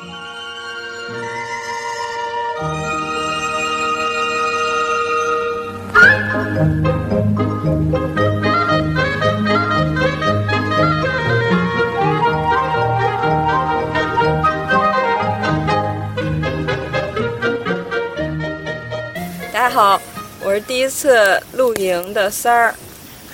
大家好，我是第一次露营的三儿。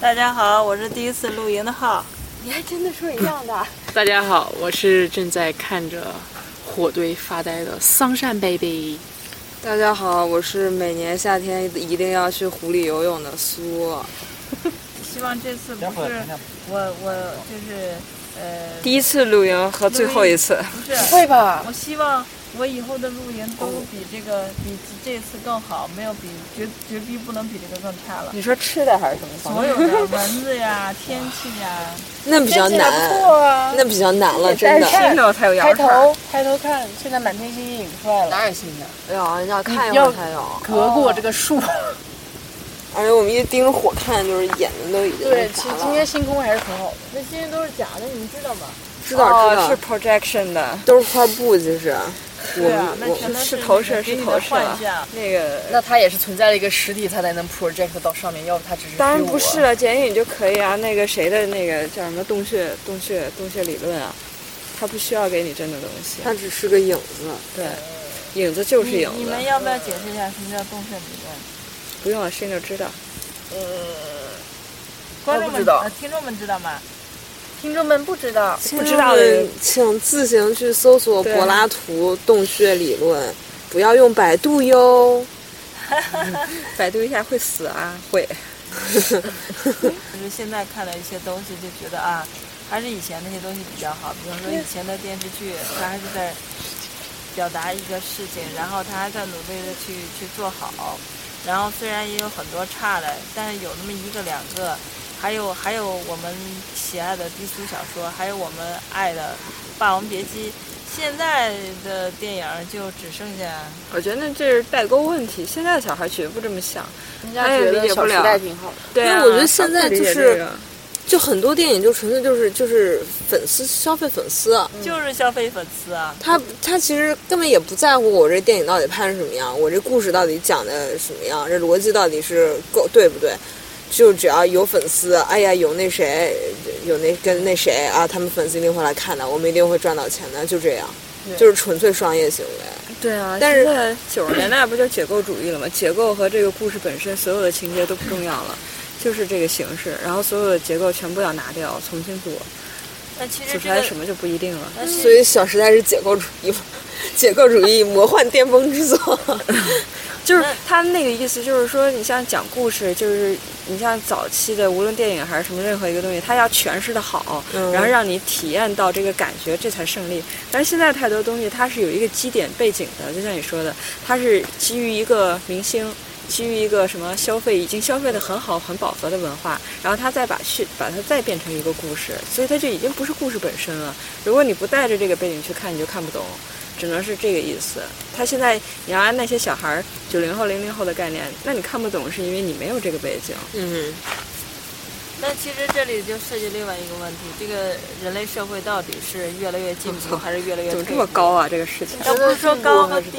大家好，我是第一次露营的浩。你还真的说一样的。大家好，我是正在看着火堆发呆的桑葚 baby。大家好，我是每年夏天一定要去湖里游泳的苏。希望这次不是我，我就是呃，第一次露营和最后一次。不是，会吧？我希望我以后的露营都比这个比这次更好，没有比绝绝逼不能比这个更差了。你说吃的还是什么？所有的蚊子呀，天气呀，那比较难，那比较难了，真的。新的才有抬头，抬头看，现在满天星星出来了。哪有星星？哎呀，你要看一会儿才有。隔过这个树。而且我们一盯着火看，就是眼睛都已经对，其实今天星空还是很好的。那星星都是假的，你们知道吗？知道知道，是 projection 的，都是块布，就是。对啊，那全是投射，是投射。那个，那它也是存在了一个实体，它才能 project 到上面，要不它只是。当然不是了，剪影就可以啊。那个谁的那个叫什么洞穴洞穴洞穴理论啊？它不需要给你真的东西，它只是个影子。对，影子就是影子。你们要不要解释一下什么叫洞穴理论？不用了，谁都知道。呃，观众们、听众们知道吗？听众们不知道，不知道的请自行去搜索柏拉图洞穴理论，不要用百度哟。百度一下会死啊，会。就是现在看的一些东西，就觉得啊，还是以前那些东西比较好。比方说以前的电视剧，它还是在表达一个事情，然后他还在努力的去去做好。然后虽然也有很多差的，但是有那么一个两个，还有还有我们喜爱的低俗小说，还有我们爱的《霸王别姬》。现在的电影就只剩下……我觉得这是代沟问题。现在的小孩绝不这么想，人家觉得小时代挺好的。对啊，我觉得现在就是。就很多电影就纯粹就是就是粉丝消费粉丝，就是消费粉丝啊。他他其实根本也不在乎我这电影到底拍成什么样，我这故事到底讲的什么样，这逻辑到底是够对不对？就只要有粉丝，哎呀，有那谁，有那跟那谁啊，他们粉丝一定会来看的，我们一定会赚到钱的，就这样，就是纯粹商业行为。对啊，但是九十年代不就解构主义了吗？解构和这个故事本身所有的情节都不重要了。就是这个形式，然后所有的结构全部要拿掉，重新做。那其实做出来什么就不一定了。所以《小时代》是解构主义，解构主义魔幻巅峰之作。就是他那个意思，就是说，你像讲故事，就是你像早期的，无论电影还是什么任何一个东西，它要诠释的好，然后让你体验到这个感觉，这才胜利。但是现在太多东西，它是有一个基点背景的，就像你说的，它是基于一个明星。基于一个什么消费已经消费的很好很饱和的文化，然后他再把去把它再变成一个故事，所以它就已经不是故事本身了。如果你不带着这个背景去看，你就看不懂，只能是这个意思。他现在你要按那些小孩儿九零后零零后的概念，那你看不懂是因为你没有这个背景。嗯。那其实这里就涉及另外一个问题：这个人类社会到底是越来越进步，还是越来越……怎么这么高啊？这个事情？要不是说高和低，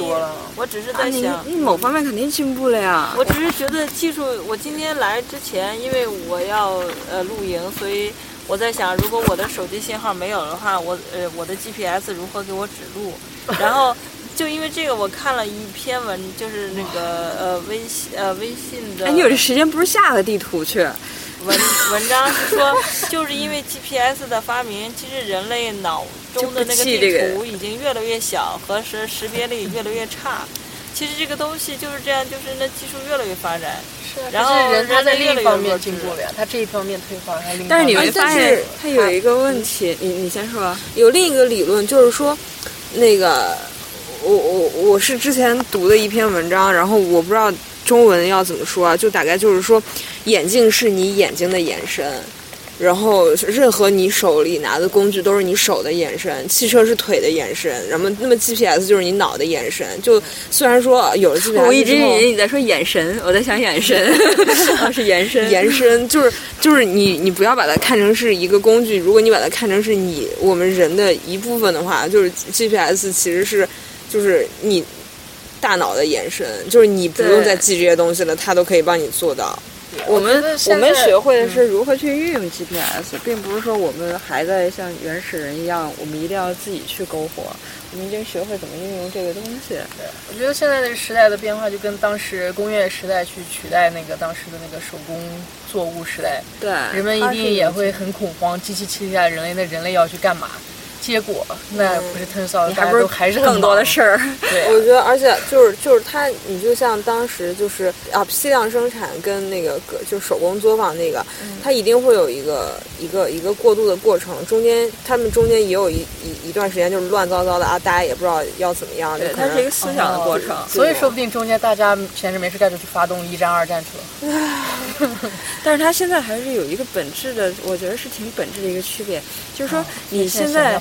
我只是在想，你某方面肯定进步了呀。我只是觉得技术，我今天来之前，因为我要呃露营，所以我在想，如果我的手机信号没有的话，我呃我的 GPS 如何给我指路？然后就因为这个，我看了一篇文，就是那个呃微信呃微信的。哎，你有这时间，不是下个地图去？文文章是说，就是因为 GPS 的发明，其实人类脑中的那个地图已经越来越小，和识识别力越来越差。其实这个东西就是这样，就是那技术越来越发展。是。然后人他在另一方面进步了呀，他这一方面退化，但是你会发现他有一个问题？你你先说。有另一个理论，就是说，那个我我我是之前读的一篇文章，然后我不知道。中文要怎么说啊？就大概就是说，眼镜是你眼睛的延伸，然后任何你手里拿的工具都是你手的延伸，汽车是腿的延伸，然后那么 GPS 就是你脑的延伸。就虽然说有了 GPS，我一直以为你在说眼神，我在想眼神，是延伸，延伸就是就是你你不要把它看成是一个工具，如果你把它看成是你我们人的一部分的话，就是 GPS 其实是就是你大脑的延伸，就是你不用再记这些东西了，它都可以帮你做到。我们我们学会的是如何去运用 GPS，并不是说我们还在像原始人一样，我们一定要自己去篝火。我们已经学会怎么运用这个东西。对，我觉得现在的时代的变化，就跟当时工业时代去取代那个当时的那个手工作物时代，对，人们一定也会很恐慌，机器取代人类，那人类要去干嘛？结果那不是特骚，你还不是还是更多的事儿。对，我觉得，而且就是就是它，你就像当时就是啊，批量生产跟那个就手工作坊那个，它一定会有一个一个一个过渡的过程，中间他们中间也有一一一段时间就是乱糟糟的啊，大家也不知道要怎么样。对，它是一个思想的过程，所以说不定中间大家闲着没事干就去发动一战、二战去了。但是它现在还是有一个本质的，我觉得是挺本质的一个区别，就是说你现在。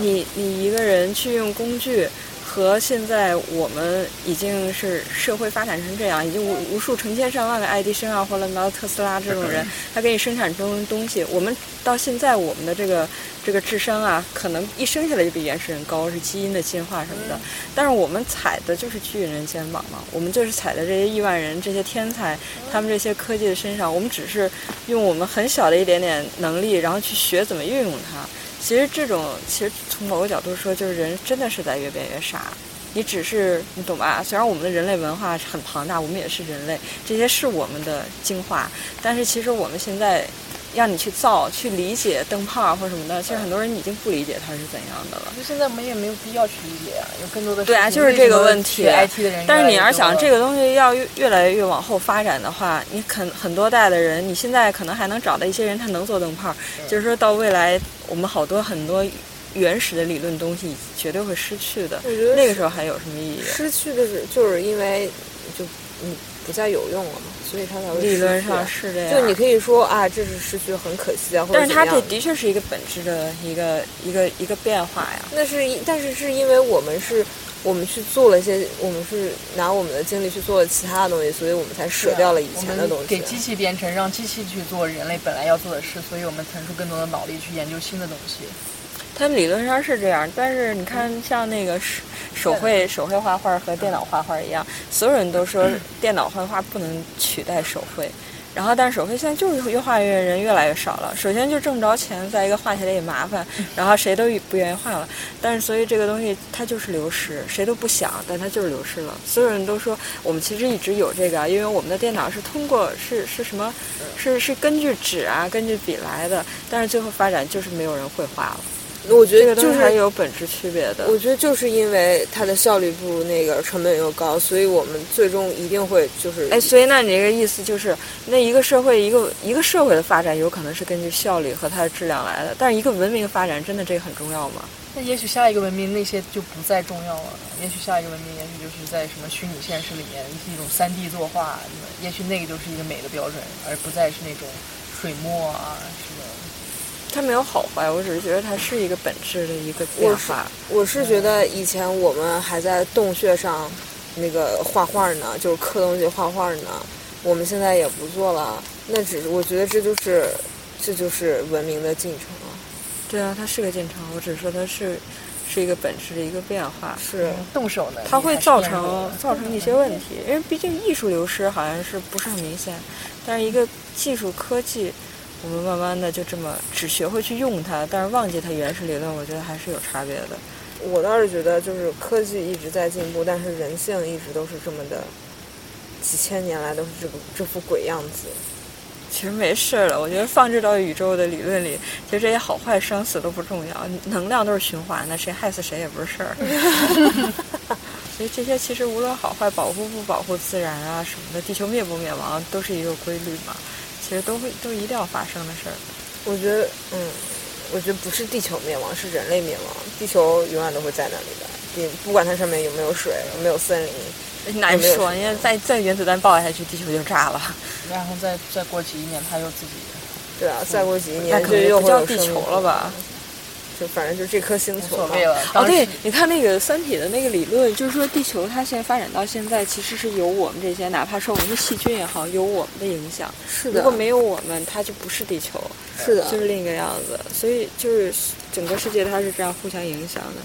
你你一个人去用工具，和现在我们已经是社会发展成这样，已经无无数成千上万个爱迪生啊，或者到特斯拉这种人，他给你生产出东西。我们到现在我们的这个这个智商啊，可能一生下来就比原始人高，是基因的进化什么的。但是我们踩的就是巨人肩膀嘛，我们就是踩在这些亿万人、这些天才他们这些科技的身上，我们只是用我们很小的一点点能力，然后去学怎么运用它。其实这种，其实从某个角度说，就是人真的是在越变越傻。你只是你懂吧？虽然我们的人类文化很庞大，我们也是人类，这些是我们的精华。但是其实我们现在让你去造、去理解灯泡或什么的，其实很多人已经不理解它是怎样的了。就现在我们也没有必要去理解啊，有更多的对啊，就是这个问题。IT 的人，但是你要想这个东西要越越来越往后发展的话，你肯很多代的人，你现在可能还能找到一些人，他能做灯泡，就是说到未来。我们好多很多原始的理论东西绝对会失去的。我觉得那个时候还有什么意义？失去的是就是因为就嗯不再有用了嘛，所以它才会理论上是这样。就你可以说啊，这是失去很可惜啊，但是它这的确是一个本质的一个一个一个变化呀。那是但是是因为我们是。我们去做了一些，我们是拿我们的精力去做了其他的东西，所以我们才舍掉了以前的东西。给机器编程，让机器去做人类本来要做的事，所以我们腾出更多的脑力去研究新的东西。它理论上是这样，但是你看，像那个手手绘手绘画画和电脑画画一样，所有人都说电脑绘画不能取代手绘。然后，但是手绘现在就是越画越人越来越少了。首先就挣不着钱，再一个画起来也麻烦，然后谁都不愿意画了。但是，所以这个东西它就是流失，谁都不想，但它就是流失了。所有人都说我们其实一直有这个，因为我们的电脑是通过是是什么，是是根据纸啊，根据笔来的。但是最后发展就是没有人会画了。我觉得就是还有本质区别的。我觉得就是因为它的效率不如那个，成本又高，所以我们最终一定会就是哎，所以那你这个意思就是，那一个社会一个一个社会的发展有可能是根据效率和它的质量来的，但是一个文明发展真的这个很重要吗？那也许下一个文明那些就不再重要了，也许下一个文明也许就是在什么虚拟现实里面是一种三 D 作画，也许那个就是一个美的标准，而不再是那种水墨啊什么。它没有好坏，我只是觉得它是一个本质的一个变化。我是觉得以前我们还在洞穴上那个画画呢，就是刻东西画画呢。我们现在也不做了，那只是我觉得这就是这就是文明的进程啊。对啊，它是个进程，我只是说它是是一个本质的一个变化。是动手的，它会造成造成一些问题，因为毕竟艺术流失好像是不是很明显，但是一个技术科技。我们慢慢的就这么只学会去用它，但是忘记它原始理论，我觉得还是有差别的。我倒是觉得，就是科技一直在进步，但是人性一直都是这么的，几千年来都是这个这副鬼样子。其实没事了，我觉得放置到宇宙的理论里，其实这些好坏生死都不重要，能量都是循环的，谁害死谁也不是事儿。所以这些其实无论好坏，保护不保护自然啊什么的，地球灭不灭亡都是一个规律嘛。其实都会都一定要发生的事儿，我觉得，嗯，我觉得不是地球灭亡，是人类灭亡。地球永远都会在那里的，你不管它上面有没有水，有没有森林，难说。因为再再原子弹爆下去，地球就炸了。然后再再过几亿年，它又自己对啊，再过几亿年可能又叫地球了吧？就反正就这颗星无球嘛所谓了。啊哦，对，你看那个《三体》的那个理论，就是说地球它现在发展到现在，其实是有我们这些，哪怕说我们的细菌也好，有我们的影响。是的，如果没有我们，它就不是地球，是的，就是另一个样子。所以就是整个世界它是这样互相影响的。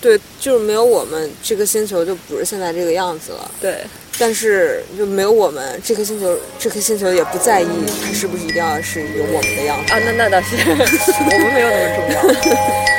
对，就是没有我们，这颗星球就不是现在这个样子了。对，但是就没有我们，这颗星球，这颗星球也不在意它是不是一定要是有我们的样子。啊，那那倒是，我们没有那么重要。